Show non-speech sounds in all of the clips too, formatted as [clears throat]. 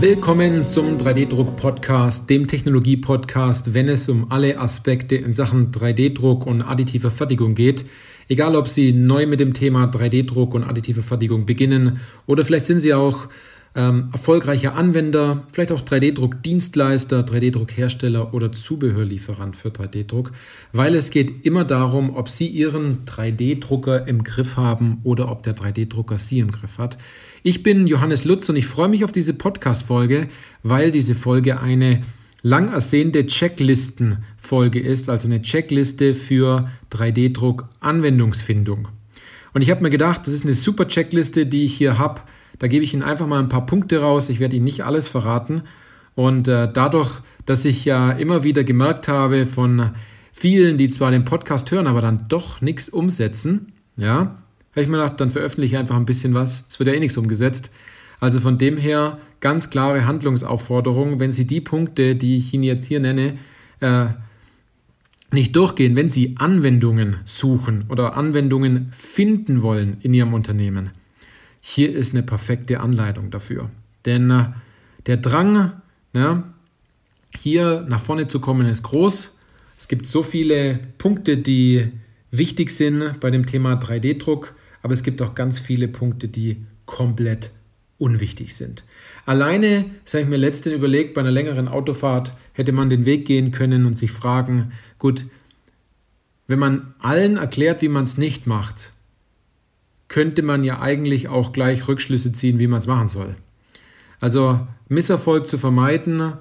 Willkommen zum 3D-Druck-Podcast, dem Technologie-Podcast, wenn es um alle Aspekte in Sachen 3D-Druck und additiver Fertigung geht. Egal, ob Sie neu mit dem Thema 3D-Druck und additive Fertigung beginnen oder vielleicht sind Sie auch ähm, erfolgreicher Anwender, vielleicht auch 3D-Druck-Dienstleister, 3D-Druck-Hersteller oder Zubehörlieferant für 3D-Druck, weil es geht immer darum, ob Sie Ihren 3D-Drucker im Griff haben oder ob der 3D-Drucker Sie im Griff hat. Ich bin Johannes Lutz und ich freue mich auf diese Podcast-Folge, weil diese Folge eine lang ersehnte Checklisten-Folge ist, also eine Checkliste für 3D-Druck-Anwendungsfindung. Und ich habe mir gedacht, das ist eine super Checkliste, die ich hier habe. Da gebe ich Ihnen einfach mal ein paar Punkte raus. Ich werde Ihnen nicht alles verraten. Und äh, dadurch, dass ich ja immer wieder gemerkt habe von vielen, die zwar den Podcast hören, aber dann doch nichts umsetzen, ja, habe ich mir gedacht, dann veröffentliche ich einfach ein bisschen was. Es wird ja eh nichts umgesetzt. Also von dem her ganz klare Handlungsaufforderung, wenn Sie die Punkte, die ich Ihnen jetzt hier nenne, äh, nicht durchgehen, wenn Sie Anwendungen suchen oder Anwendungen finden wollen in Ihrem Unternehmen, hier ist eine perfekte Anleitung dafür. Denn äh, der Drang, ja, hier nach vorne zu kommen, ist groß. Es gibt so viele Punkte, die wichtig sind bei dem Thema 3D-Druck. Aber es gibt auch ganz viele Punkte, die komplett unwichtig sind. Alleine, das habe ich mir letztens überlegt, bei einer längeren Autofahrt hätte man den Weg gehen können und sich fragen, gut, wenn man allen erklärt, wie man es nicht macht, könnte man ja eigentlich auch gleich Rückschlüsse ziehen, wie man es machen soll. Also Misserfolg zu vermeiden,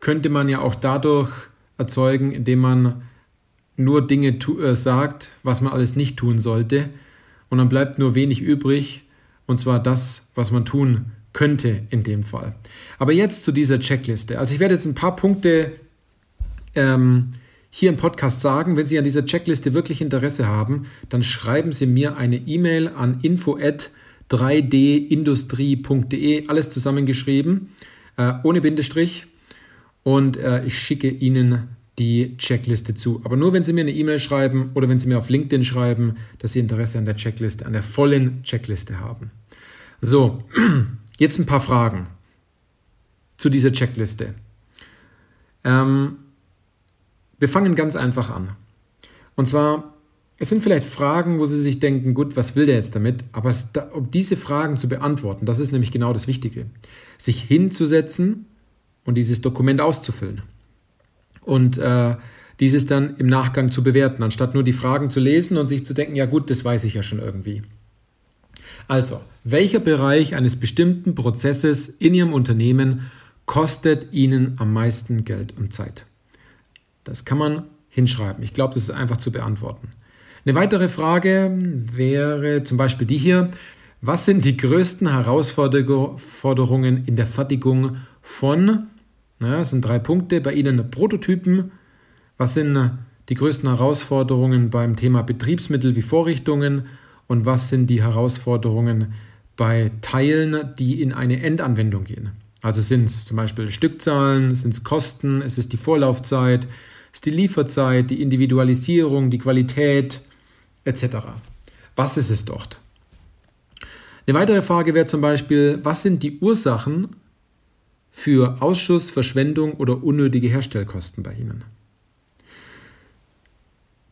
könnte man ja auch dadurch erzeugen, indem man nur Dinge äh, sagt, was man alles nicht tun sollte und dann bleibt nur wenig übrig, und zwar das, was man tun könnte in dem Fall. Aber jetzt zu dieser Checkliste. Also ich werde jetzt ein paar Punkte ähm, hier im Podcast sagen. Wenn Sie an dieser Checkliste wirklich Interesse haben, dann schreiben Sie mir eine E-Mail an info@3dindustrie.de, alles zusammengeschrieben, äh, ohne Bindestrich. Und äh, ich schicke Ihnen die Checkliste zu. Aber nur, wenn Sie mir eine E-Mail schreiben oder wenn Sie mir auf LinkedIn schreiben, dass Sie Interesse an der Checkliste, an der vollen Checkliste haben. So, [clears throat] jetzt ein paar Fragen zu dieser Checkliste. Ähm, wir fangen ganz einfach an. Und zwar, es sind vielleicht Fragen, wo Sie sich denken, gut, was will der jetzt damit? Aber um diese Fragen zu beantworten, das ist nämlich genau das Wichtige. Sich hinzusetzen und dieses Dokument auszufüllen und äh, dieses dann im Nachgang zu bewerten, anstatt nur die Fragen zu lesen und sich zu denken, ja gut, das weiß ich ja schon irgendwie. Also, welcher Bereich eines bestimmten Prozesses in Ihrem Unternehmen kostet Ihnen am meisten Geld und Zeit? Das kann man hinschreiben. Ich glaube, das ist einfach zu beantworten. Eine weitere Frage wäre zum Beispiel die hier. Was sind die größten Herausforderungen in der Fertigung von naja, das sind drei Punkte. Bei Ihnen Prototypen. Was sind die größten Herausforderungen beim Thema Betriebsmittel wie Vorrichtungen? Und was sind die Herausforderungen bei Teilen, die in eine Endanwendung gehen? Also sind es zum Beispiel Stückzahlen, sind es Kosten, ist es die Vorlaufzeit, ist die Lieferzeit, die Individualisierung, die Qualität etc. Was ist es dort? Eine weitere Frage wäre zum Beispiel, was sind die Ursachen für Ausschuss, Verschwendung oder unnötige Herstellkosten bei Ihnen?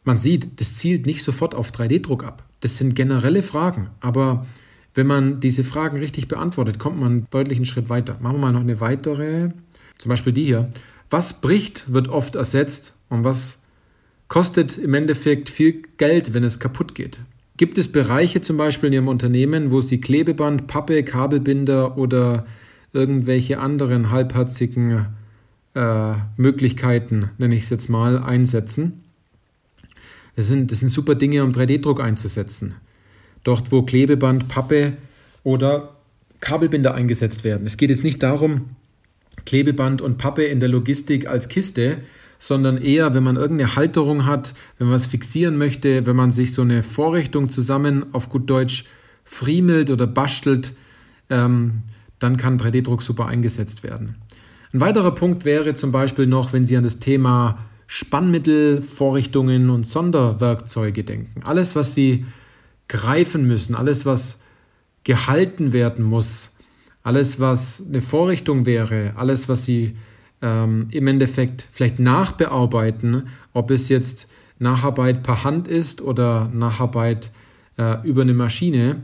Man sieht, das zielt nicht sofort auf 3D-Druck ab. Das sind generelle Fragen, aber wenn man diese Fragen richtig beantwortet, kommt man einen deutlichen Schritt weiter. Machen wir mal noch eine weitere, zum Beispiel die hier. Was bricht, wird oft ersetzt und was kostet im Endeffekt viel Geld, wenn es kaputt geht? Gibt es Bereiche zum Beispiel in Ihrem Unternehmen, wo Sie Klebeband, Pappe, Kabelbinder oder irgendwelche anderen halbherzigen äh, Möglichkeiten, nenne ich es jetzt mal, einsetzen. Das sind, das sind super Dinge, um 3D-Druck einzusetzen. Dort, wo Klebeband, Pappe oder Kabelbinder eingesetzt werden. Es geht jetzt nicht darum, Klebeband und Pappe in der Logistik als Kiste, sondern eher, wenn man irgendeine Halterung hat, wenn man es fixieren möchte, wenn man sich so eine Vorrichtung zusammen auf gut Deutsch friemelt oder bastelt, ähm, dann kann 3D-Druck super eingesetzt werden. Ein weiterer Punkt wäre zum Beispiel noch, wenn Sie an das Thema Spannmittel, Vorrichtungen und Sonderwerkzeuge denken. Alles, was Sie greifen müssen, alles, was gehalten werden muss, alles, was eine Vorrichtung wäre, alles, was Sie ähm, im Endeffekt vielleicht nachbearbeiten, ob es jetzt Nacharbeit per Hand ist oder Nacharbeit äh, über eine Maschine,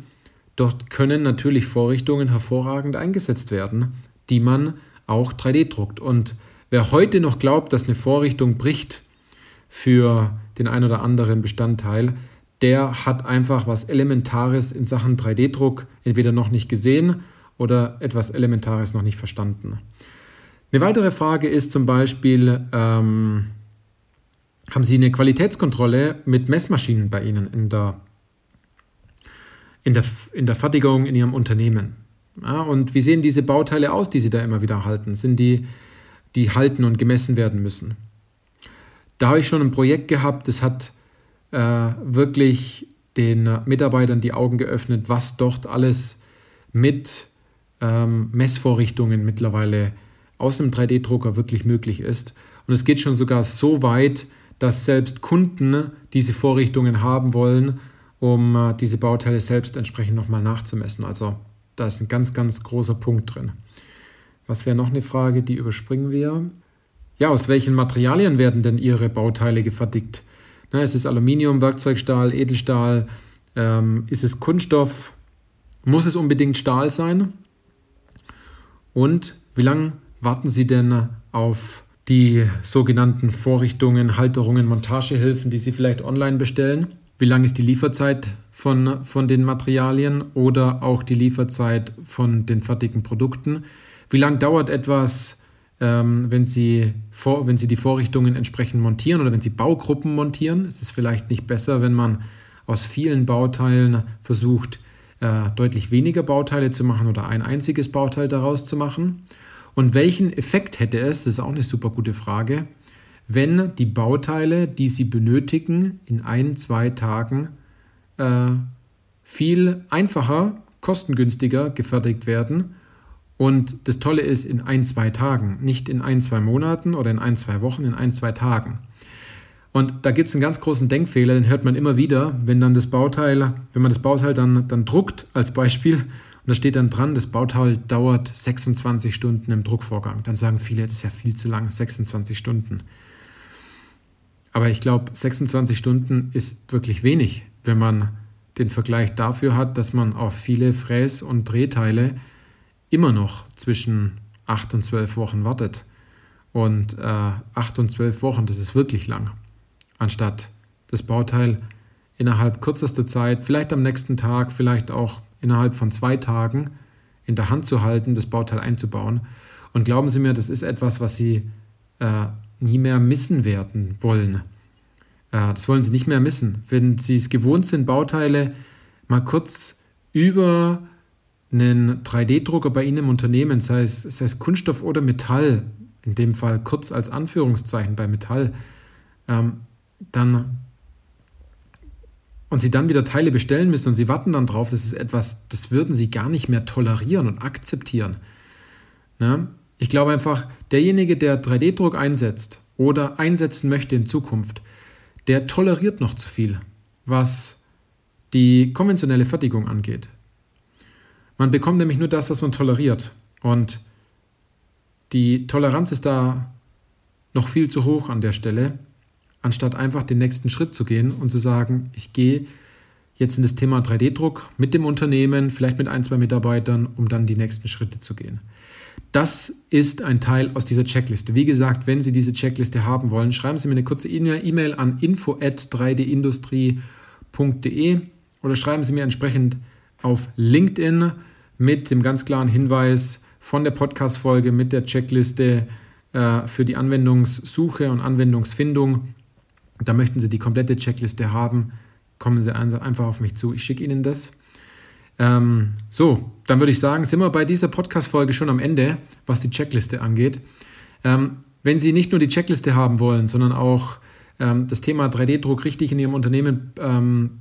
dort können natürlich Vorrichtungen hervorragend eingesetzt werden, die man auch 3D druckt. Und wer heute noch glaubt, dass eine Vorrichtung bricht für den ein oder anderen Bestandteil, der hat einfach was Elementares in Sachen 3D-Druck entweder noch nicht gesehen oder etwas Elementares noch nicht verstanden. Eine weitere Frage ist zum Beispiel, ähm, haben Sie eine Qualitätskontrolle mit Messmaschinen bei Ihnen in der, in der, in der Fertigung in Ihrem Unternehmen? Ja, und wie sehen diese Bauteile aus, die Sie da immer wieder halten? Sind die, die halten und gemessen werden müssen? Da habe ich schon ein Projekt gehabt, das hat äh, wirklich den Mitarbeitern die Augen geöffnet, was dort alles mit ähm, Messvorrichtungen mittlerweile aus dem 3D-Drucker wirklich möglich ist. Und es geht schon sogar so weit, dass selbst Kunden diese Vorrichtungen haben wollen, um äh, diese Bauteile selbst entsprechend nochmal nachzumessen. Also da ist ein ganz, ganz großer Punkt drin. Was wäre noch eine Frage, die überspringen wir? Ja, aus welchen Materialien werden denn Ihre Bauteile gefertigt? Na, ist es Aluminium, Werkzeugstahl, Edelstahl? Ähm, ist es Kunststoff? Muss es unbedingt Stahl sein? Und wie lange warten Sie denn auf die sogenannten Vorrichtungen, Halterungen, Montagehilfen, die Sie vielleicht online bestellen? Wie lang ist die Lieferzeit von, von den Materialien oder auch die Lieferzeit von den fertigen Produkten? Wie lange dauert etwas, ähm, wenn, Sie vor, wenn Sie die Vorrichtungen entsprechend montieren oder wenn Sie Baugruppen montieren? Ist es vielleicht nicht besser, wenn man aus vielen Bauteilen versucht, äh, deutlich weniger Bauteile zu machen oder ein einziges Bauteil daraus zu machen? Und welchen Effekt hätte es, das ist auch eine super gute Frage, wenn die Bauteile, die Sie benötigen, in ein, zwei Tagen äh, viel einfacher, kostengünstiger gefertigt werden. Und das Tolle ist in ein, zwei Tagen, nicht in ein, zwei Monaten oder in ein, zwei Wochen, in ein, zwei Tagen. Und da gibt es einen ganz großen Denkfehler, den hört man immer wieder, wenn dann das Bauteil, wenn man das Bauteil dann, dann druckt als Beispiel und da steht dann dran, das Bauteil dauert 26 Stunden im Druckvorgang. Dann sagen viele, das ist ja viel zu lang, 26 Stunden. Aber ich glaube, 26 Stunden ist wirklich wenig, wenn man den Vergleich dafür hat, dass man auf viele Fräs- und Drehteile immer noch zwischen 8 und 12 Wochen wartet. Und äh, 8 und 12 Wochen, das ist wirklich lang. Anstatt das Bauteil innerhalb kürzester Zeit, vielleicht am nächsten Tag, vielleicht auch innerhalb von zwei Tagen in der Hand zu halten, das Bauteil einzubauen. Und glauben Sie mir, das ist etwas, was Sie äh, nie mehr missen werden wollen. Äh, das wollen Sie nicht mehr missen. Wenn Sie es gewohnt sind, Bauteile mal kurz über einen 3D-Drucker bei Ihnen im Unternehmen, sei es, sei es Kunststoff oder Metall, in dem Fall kurz als Anführungszeichen bei Metall, ähm, dann und sie dann wieder Teile bestellen müssen und sie warten dann drauf, das ist etwas, das würden sie gar nicht mehr tolerieren und akzeptieren. Ne? Ich glaube einfach, derjenige, der 3D-Druck einsetzt oder einsetzen möchte in Zukunft, der toleriert noch zu viel, was die konventionelle Fertigung angeht. Man bekommt nämlich nur das, was man toleriert. Und die Toleranz ist da noch viel zu hoch an der Stelle anstatt einfach den nächsten Schritt zu gehen und zu sagen, ich gehe jetzt in das Thema 3D-Druck mit dem Unternehmen, vielleicht mit ein, zwei Mitarbeitern, um dann die nächsten Schritte zu gehen. Das ist ein Teil aus dieser Checkliste. Wie gesagt, wenn Sie diese Checkliste haben wollen, schreiben Sie mir eine kurze E-Mail an info@3dindustrie.de oder schreiben Sie mir entsprechend auf LinkedIn mit dem ganz klaren Hinweis von der Podcast-Folge mit der Checkliste äh, für die Anwendungssuche und Anwendungsfindung da möchten Sie die komplette Checkliste haben, kommen Sie einfach auf mich zu. Ich schicke Ihnen das. Ähm, so, dann würde ich sagen, sind wir bei dieser Podcast-Folge schon am Ende, was die Checkliste angeht. Ähm, wenn Sie nicht nur die Checkliste haben wollen, sondern auch ähm, das Thema 3D-Druck richtig in Ihrem Unternehmen ähm,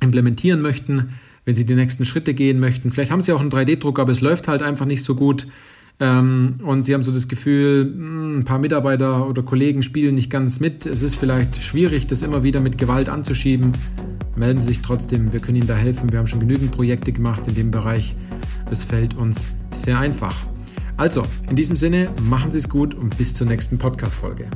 implementieren möchten, wenn Sie die nächsten Schritte gehen möchten, vielleicht haben Sie auch einen 3D-Druck, aber es läuft halt einfach nicht so gut, ähm, und sie haben so das Gefühl, hm, ein paar Mitarbeiter oder Kollegen spielen nicht ganz mit. Es ist vielleicht schwierig, das immer wieder mit Gewalt anzuschieben. Melden Sie sich trotzdem, wir können Ihnen da helfen. Wir haben schon genügend Projekte gemacht in dem Bereich. Es fällt uns Sehr einfach. Also, in diesem Sinne, machen Sie es gut und bis zur nächsten Podcast-Folge.